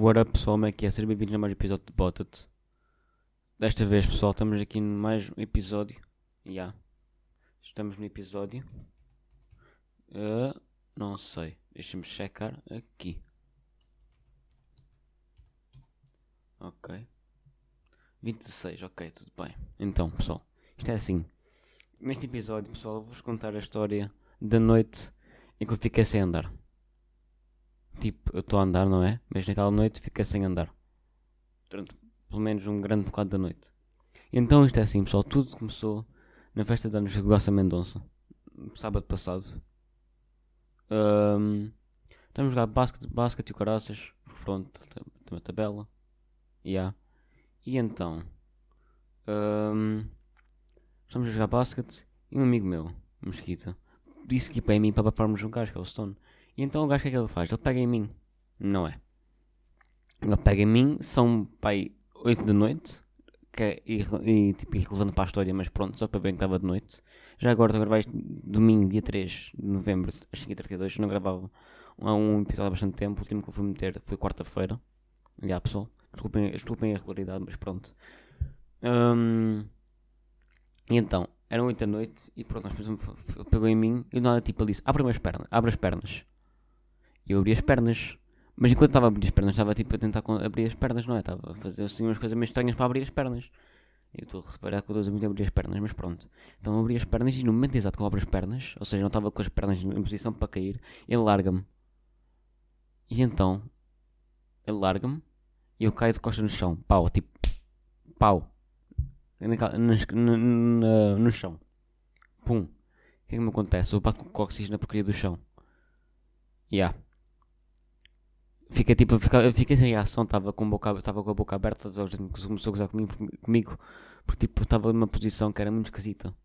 What up pessoal, como é que é? Sejam bem-vindos a mais um episódio de Botat. Desta vez pessoal, estamos aqui no mais um episódio. Já. Yeah. Estamos no episódio. Uh, não sei. Deixa-me checar aqui. Ok. 26, ok, tudo bem. Então, pessoal, isto é assim. Neste episódio, pessoal, vou-vos contar a história da noite em que eu fiquei sem andar. Tipo, eu estou a andar, não é? Mas naquela noite fiquei sem andar. Durante pelo menos um grande bocado da noite. Então isto é assim, pessoal. Tudo começou na festa de anos de Gossa Mendonça. Sábado passado. Um, estamos a jogar basquete, basquete e caraças. Pronto, tem uma tabela. Yeah. E então. Um, estamos a jogar basquete e um amigo meu, Mosquita, disse que para mim para bafarmos um gajo que é o Stone. E então o gajo o que é que ele faz? Ele pega em mim. Não é? Ele pega em mim, são pai 8 da noite, que é e, tipo, irrelevante para a história, mas pronto, só para ver que estava de noite. Já agora, agora vais domingo, dia 3 de novembro, às 5h32, eu não gravava há um episódio há bastante tempo. O último que eu fui meter foi quarta-feira. Já, pessoal, desculpem, desculpem a irregularidade, mas pronto. Um, e então, eram 8 da noite e pronto, nós fizemos, pegou em mim e nada tipo ele disse: abre as pernas, abre as pernas. Eu abri as pernas. Mas enquanto estava a abrir as pernas, estava tipo a tentar abrir as pernas, não é? Estava a fazer assim umas coisas meio estranhas para abrir as pernas. Eu estou a reparar que eu estou a abrir as pernas, mas pronto. Então abri as pernas e no momento exato que eu abro as pernas, ou seja, não estava com as pernas em posição para cair, ele larga-me. E então, ele larga-me e eu caio de costas no chão. Pau, tipo, pau. No, no, no chão. Pum. O que é que me acontece? Eu bato com o cóccix na porcaria do chão. Yeah. Fiquei tipo, fiquei, fiquei sem reação, estava com, boca, com a boca aberta, a gente começou a gozar comigo, comigo porque tipo, estava numa posição que era muito esquisita.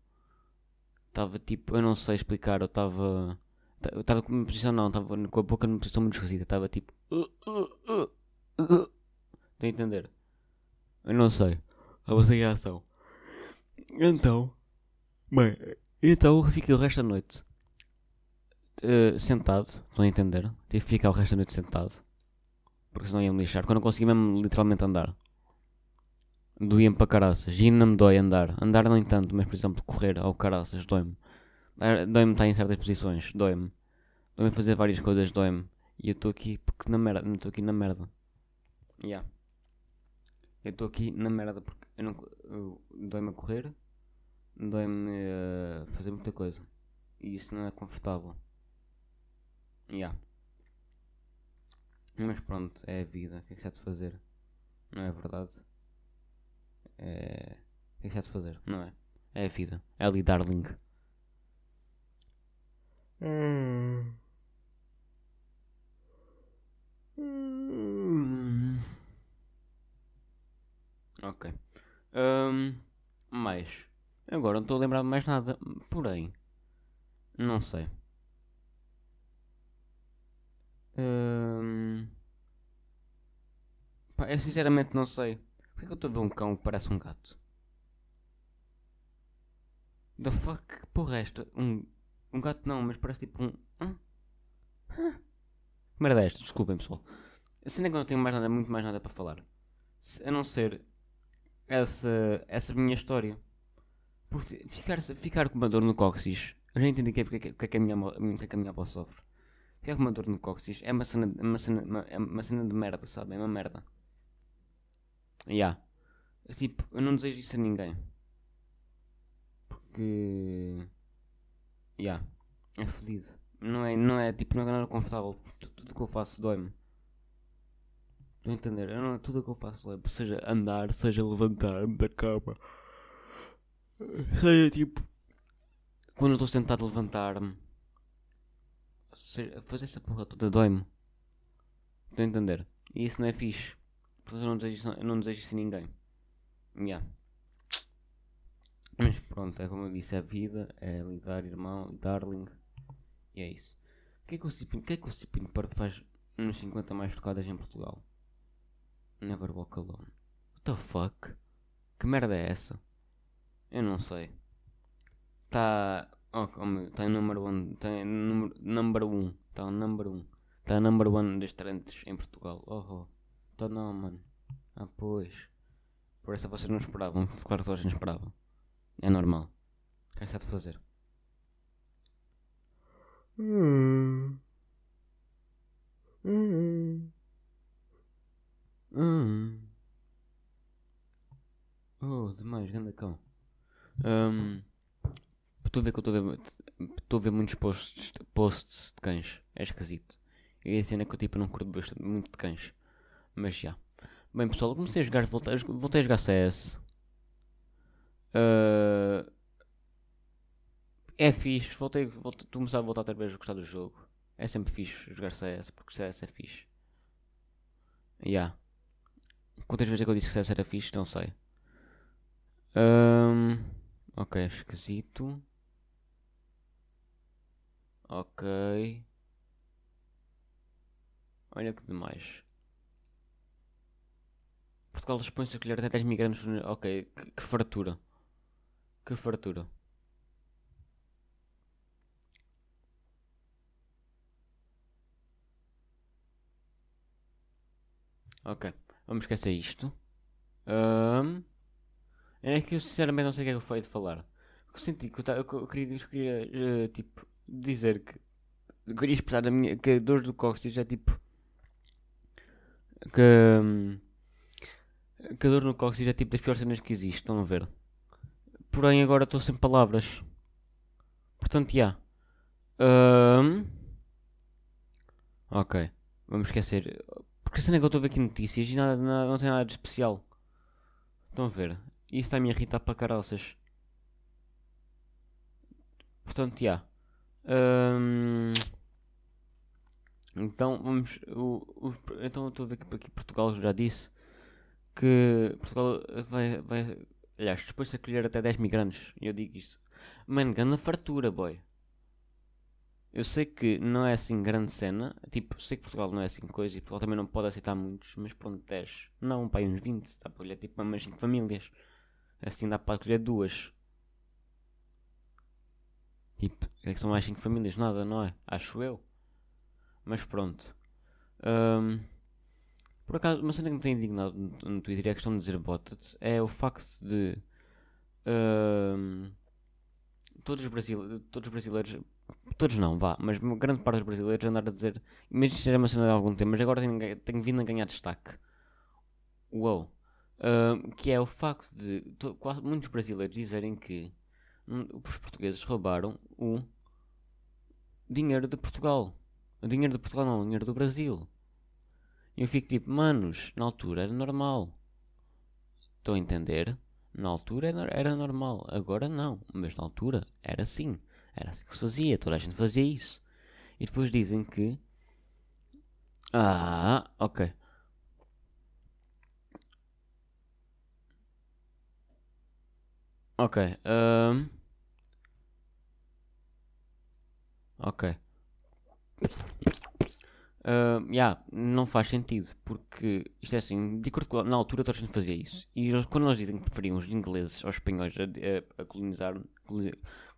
Estava tipo, eu não sei explicar, eu estava. Eu estava com uma posição, não, estava com a boca numa posição muito esquisita, estava tipo. Estão a entender? Eu não sei, estava sem reação. Então, bem, então eu fiquei o resto da noite uh, sentado, estão a entender? Tive que ficar o resto da noite sentado porque senão ia-me lixar. Quando eu consegui mesmo literalmente andar, doía-me para caraças. E ainda me dói andar. Andar nem tanto, mas por exemplo, correr ao caraças dói-me. Dói-me estar em certas posições, dói-me. Dói-me fazer várias coisas, dói-me. E eu estou aqui porque na merda, estou aqui na merda. Yeah. Eu estou aqui na merda porque eu não dói-me a correr, dói-me a fazer muita coisa. E isso não é confortável. Yeah. Mas pronto, é a vida. O que é que se há de fazer? Não é verdade? É... O que é que se há de fazer? Não é? É a vida. É ali, darling. Hum. Ok. Um, mais. Agora não estou a lembrar de mais nada. Porém. Não sei. Hum... Pá, eu sinceramente não sei. Porquê que eu estou a ver um cão que parece um gato? The fuck? Porra, esta? Um, um gato não, mas parece tipo um. Hã? Merda é esta, desculpem pessoal. A cena é que eu não tenho mais nada, muito mais nada para falar. A não ser essa, essa minha história. Porque ficar, ficar com uma dor no cóccix, eu já entendi que é, que é que a minha, que é que a minha avó sofre. Ficar com uma dor no cóccix é uma cena, uma cena, é uma cena de merda, sabe? É uma merda. Yeah. Tipo, eu não desejo isso a ninguém. Porque. Yeah. É fodido. Não é, não é, tipo, não é nada confortável. Tudo, que eu faço dói-me. Estão a entender? Eu não, tudo o que eu faço dói Seja andar, seja levantar-me da cama. Seja tipo. Quando eu estou sentado levantar-me. Fazer essa porra toda dói-me. Estão a entender? E isso não é fixe. Portanto, eu não desejo eu não desejo isso a ninguém. Yeah. Mas pronto, é como eu disse, é vida, é lidar, irmão, darling. E é isso. O que é que o Cipino, que é que o Cipino Park faz nos 50 mais tocadas em Portugal? Never walk alone. What the fuck? Que merda é essa? Eu não sei. Está. Oh, oh, está em número 1. Um, está em número 1. Um. Está número 1. Um. Está number 1 um das trends em Portugal. Oh, oh. Então não, mano. Ah, pois. Por essa vocês não esperavam. Claro que toda a gente esperava. É normal. O que é que está de fazer? Hum. Hum. Hum. Oh, demais, grande cão. Um, a ver que eu estou a ver. Muitos posts, posts de cães. É esquisito. E a cena é que eu tipo não curto bastante, muito de cães. Mas já. Bem pessoal, eu comecei a jogar. Voltei, voltei a jogar CS. Uh, é fixe. Voltei, voltei, começar a voltar outra vez a gostar do jogo. É sempre fixe jogar CS porque CS é fixe. Ya. Yeah. Quantas vezes é que eu disse que CS era fixe? Não sei. Um, ok, esquisito. Ok. Olha que demais. Portugal dispõe-se a colher até 10 migrantes. Ok, que, que fartura. Que fartura. Ok, vamos esquecer isto. Um, é que eu sinceramente não sei o que é que foi de falar. Eu senti que eu, eu, eu queria, eu queria uh, tipo, dizer que eu queria expressar a minha que a dor do cóccix é tipo que, que a dor no cóccix é tipo das piores cenas que existe, estão a ver? Porém agora estou sem palavras. Portanto, já. Yeah. Um, ok. Vamos esquecer. Porque a cena é que eu estou a ver aqui notícias e nada, nada, não tem nada de especial. Estão a ver? Isso está-me a irritar para caraças. Portanto, já. Yeah. Um, então vamos. O, o, então estou a ver que aqui Portugal já disse que Portugal vai. vai aliás, depois de acolher até 10 migrantes. Eu digo isto. Mano, grande fartura, boy. Eu sei que não é assim grande cena. Tipo, sei que Portugal não é assim coisa e Portugal também não pode aceitar muitos. Mas pronto, 10. Não, pai, uns 20. Dá para olhar tipo umas 5 famílias. Assim dá para acolher duas. Tipo, é que são mais 5 famílias? Nada, não é? Acho eu. Mas pronto. Um, por acaso, uma cena que me tem indignado no, Twitter é a questão de dizer botted é o facto de um, todos, os brasileiros, todos os brasileiros, todos não, vá, mas grande parte dos brasileiros andar a dizer, isto já é uma cena de algum tempo, mas agora tenho, tenho vindo a ganhar destaque. Uou! Um, que é o facto de quase, muitos brasileiros dizerem que os portugueses roubaram o dinheiro de Portugal. O dinheiro de Portugal não, o dinheiro do Brasil. E eu fico tipo, manos, na altura era normal. Estão a entender? Na altura era, era normal, agora não. Mas na altura era assim. Era assim que se fazia, toda a gente fazia isso. E depois dizem que. Ah, ok. Ok. Um... Ok. Uh, yeah, não faz sentido, porque isto é assim, de acordo com, na altura toda a gente fazia isso. E quando eles dizem que preferiam os ingleses aos espanhóis a, a, a colonizar,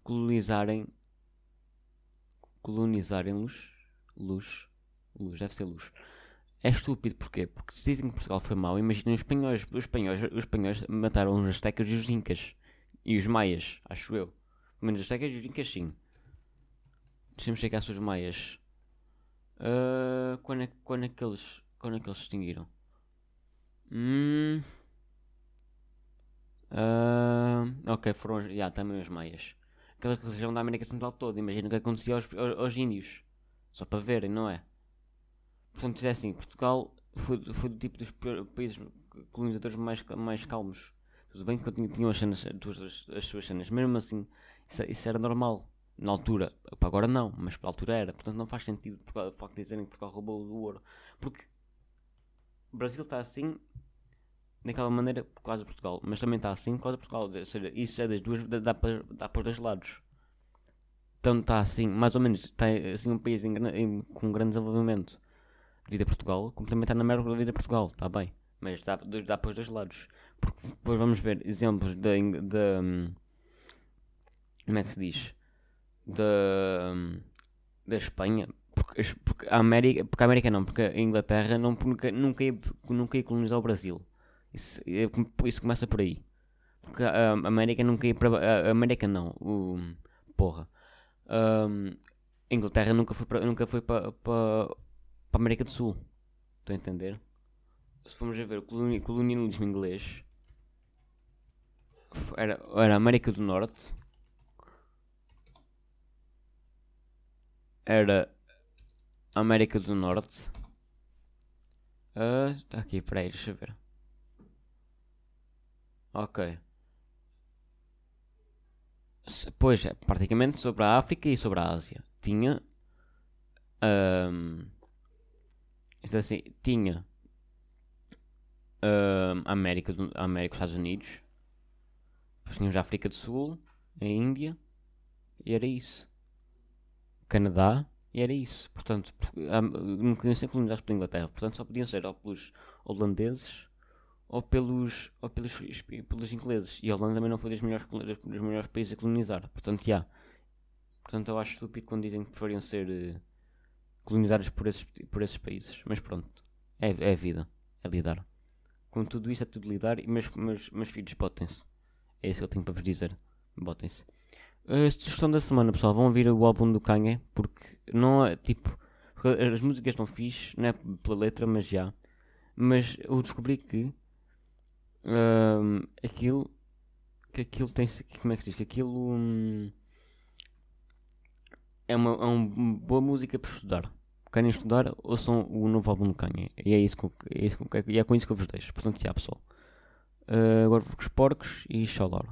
colonizarem, colonizarem-los, luz, luz, deve ser luz. É estúpido, porquê? Porque se dizem que Portugal foi mau, imaginem os espanhóis, os espanhóis, os espanhóis mataram os astecas e os incas. E os maias, acho eu. Pelo menos os astecas e os incas sim. Deixemos chegar aos maias. Uh, quando, é, quando, é que eles, quando é que eles se extinguiram? Hum, uh, ok, foram já yeah, também os maias. Aquela região da América Central toda. Imagina o que acontecia aos, aos, aos, índios. Só para verem, não é? Portanto, é assim: Portugal foi, foi do tipo dos países colonizadores mais, mais calmos. Tudo bem que tinham as, cenas, as, as suas cenas, mesmo assim, isso, isso era normal na altura, para agora não, mas para a altura era. Portanto, não faz sentido o facto de dizerem que Portugal roubou o ouro. Porque o Brasil está assim daquela maneira por causa de Portugal, mas também está assim por causa de Portugal. Ou seja, isso é das duas, dá, para, dá para os dois lados. Então está assim, mais ou menos, está assim um país em, em, com um grande desenvolvimento devido a Portugal, como também está na merda devido a Portugal, está bem. Mas dá, dá para os dois lados. Porque depois vamos ver exemplos da. Hum, como é que se diz? da, da Espanha, Porque, porque, a América, porque a América não, porque a Inglaterra não, nunca, nunca, ia, nunca ia colonizar o Brasil. Isso, é, isso começa por aí. Porque a, América nunca ia para. A América não. O, porra. Um, a Inglaterra nunca foi para, nunca foi para, para, América do Sul. Estão a entender? Se formos a ver o colonialismo inglês era, era América do Norte. Era América do Norte. Uh, tá aqui, peraí, deixa eu ver. Ok. Pois é, praticamente sobre a África e sobre a Ásia. Tinha. Um, então assim, tinha. Um, América, América, Estados Unidos. Depois tínhamos a África do Sul, a Índia. E era isso. Canadá. E era isso. Portanto, não podiam ser colonizados pela Inglaterra. Portanto, só podiam ser ou pelos holandeses ou pelos, ou pelos, pelos ingleses. E a Holanda também não foi dos melhores, dos melhores países a colonizar. Portanto, já. Yeah. Portanto, eu acho estúpido quando dizem que deveriam ser uh, colonizados por esses, por esses países. Mas pronto. É, é a vida. É lidar. Com tudo isso é tudo lidar. E meus filhos botem-se. É isso que eu tenho para vos dizer. Botem-se. A sugestão da semana, pessoal. Vão ouvir o álbum do Kanye. Porque não é tipo. As músicas estão fixe. Não é pela letra, mas já. Mas eu descobri que um, aquilo que aquilo tem como é que se diz que aquilo hum, é uma, é uma boa música para estudar querem estudar ouçam o novo álbum do Kanye e é isso, com, é, isso com, e é com isso que eu vos deixo portanto já pessoal uh, agora vou com os porcos e xalora